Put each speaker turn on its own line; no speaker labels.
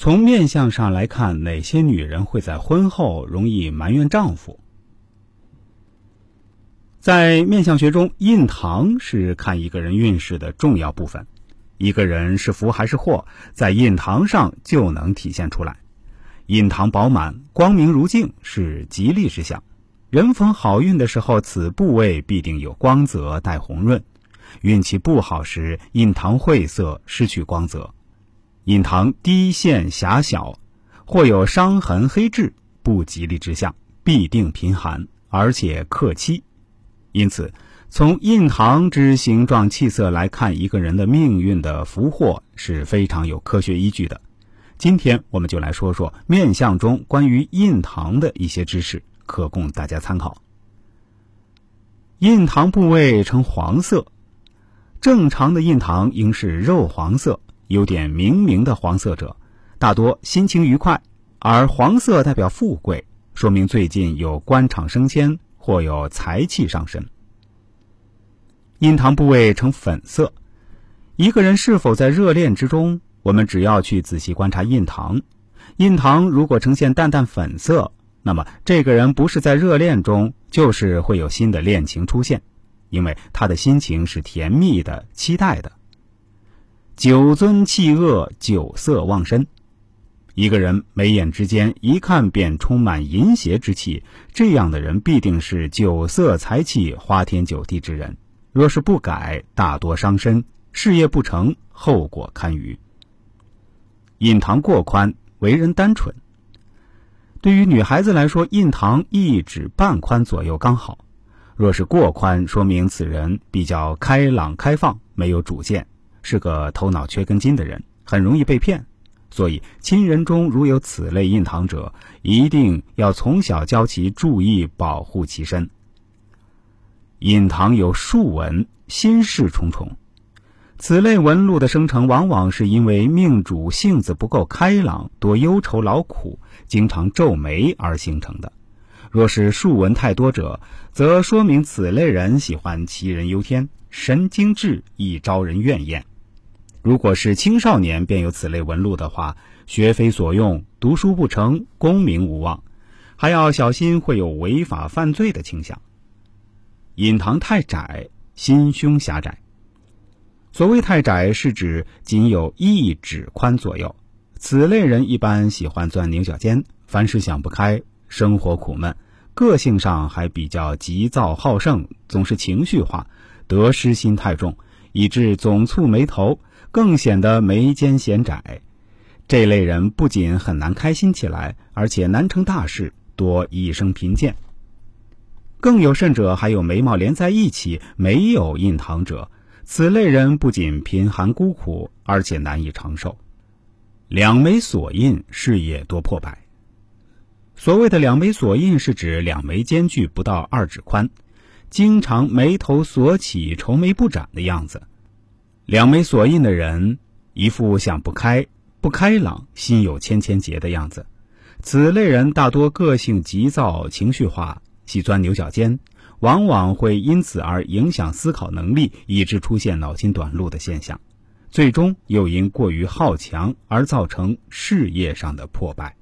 从面相上来看，哪些女人会在婚后容易埋怨丈夫？在面相学中，印堂是看一个人运势的重要部分。一个人是福还是祸，在印堂上就能体现出来。印堂饱满、光明如镜是吉利之象。人逢好运的时候，此部位必定有光泽带红润；运气不好时，印堂晦涩失去光泽。印堂低陷狭小，或有伤痕黑痣，不吉利之象，必定贫寒，而且克妻。因此，从印堂之形状气色来看一个人的命运的福祸是非常有科学依据的。今天我们就来说说面相中关于印堂的一些知识，可供大家参考。印堂部位呈黄色，正常的印堂应是肉黄色。有点明明的黄色者，大多心情愉快，而黄色代表富贵，说明最近有官场升迁或有财气上升。印堂部位呈粉色，一个人是否在热恋之中，我们只要去仔细观察印堂，印堂如果呈现淡淡粉色，那么这个人不是在热恋中，就是会有新的恋情出现，因为他的心情是甜蜜的、期待的。酒尊气恶，酒色旺身。一个人眉眼之间一看便充满淫邪之气，这样的人必定是酒色财气花天酒地之人。若是不改，大多伤身，事业不成，后果堪虞。印堂过宽，为人单纯。对于女孩子来说，印堂一指半宽左右刚好。若是过宽，说明此人比较开朗开放，没有主见。是个头脑缺根筋的人，很容易被骗，所以亲人中如有此类印堂者，一定要从小教其注意保护其身。印堂有数纹，心事重重，此类纹路的生成，往往是因为命主性子不够开朗，多忧愁劳苦，经常皱眉而形成的。若是竖纹太多者，则说明此类人喜欢杞人忧天，神经质，易招人怨厌。如果是青少年便有此类纹路的话，学非所用，读书不成，功名无望，还要小心会有违法犯罪的倾向。隐堂太窄，心胸狭窄。所谓太窄，是指仅有一指宽左右。此类人一般喜欢钻牛角尖，凡事想不开，生活苦闷，个性上还比较急躁好胜，总是情绪化，得失心太重，以致总蹙眉头。更显得眉间显窄，这类人不仅很难开心起来，而且难成大事，多一生贫贱。更有甚者，还有眉毛连在一起没有印堂者，此类人不仅贫寒孤苦，而且难以长寿。两眉锁印，事业多破败。所谓的两眉锁印，是指两眉间距不到二指宽，经常眉头锁起、愁眉不展的样子。两眉锁印的人，一副想不开、不开朗、心有千千结的样子。此类人大多个性急躁、情绪化，喜钻牛角尖，往往会因此而影响思考能力，以致出现脑筋短路的现象。最终又因过于好强而造成事业上的破败。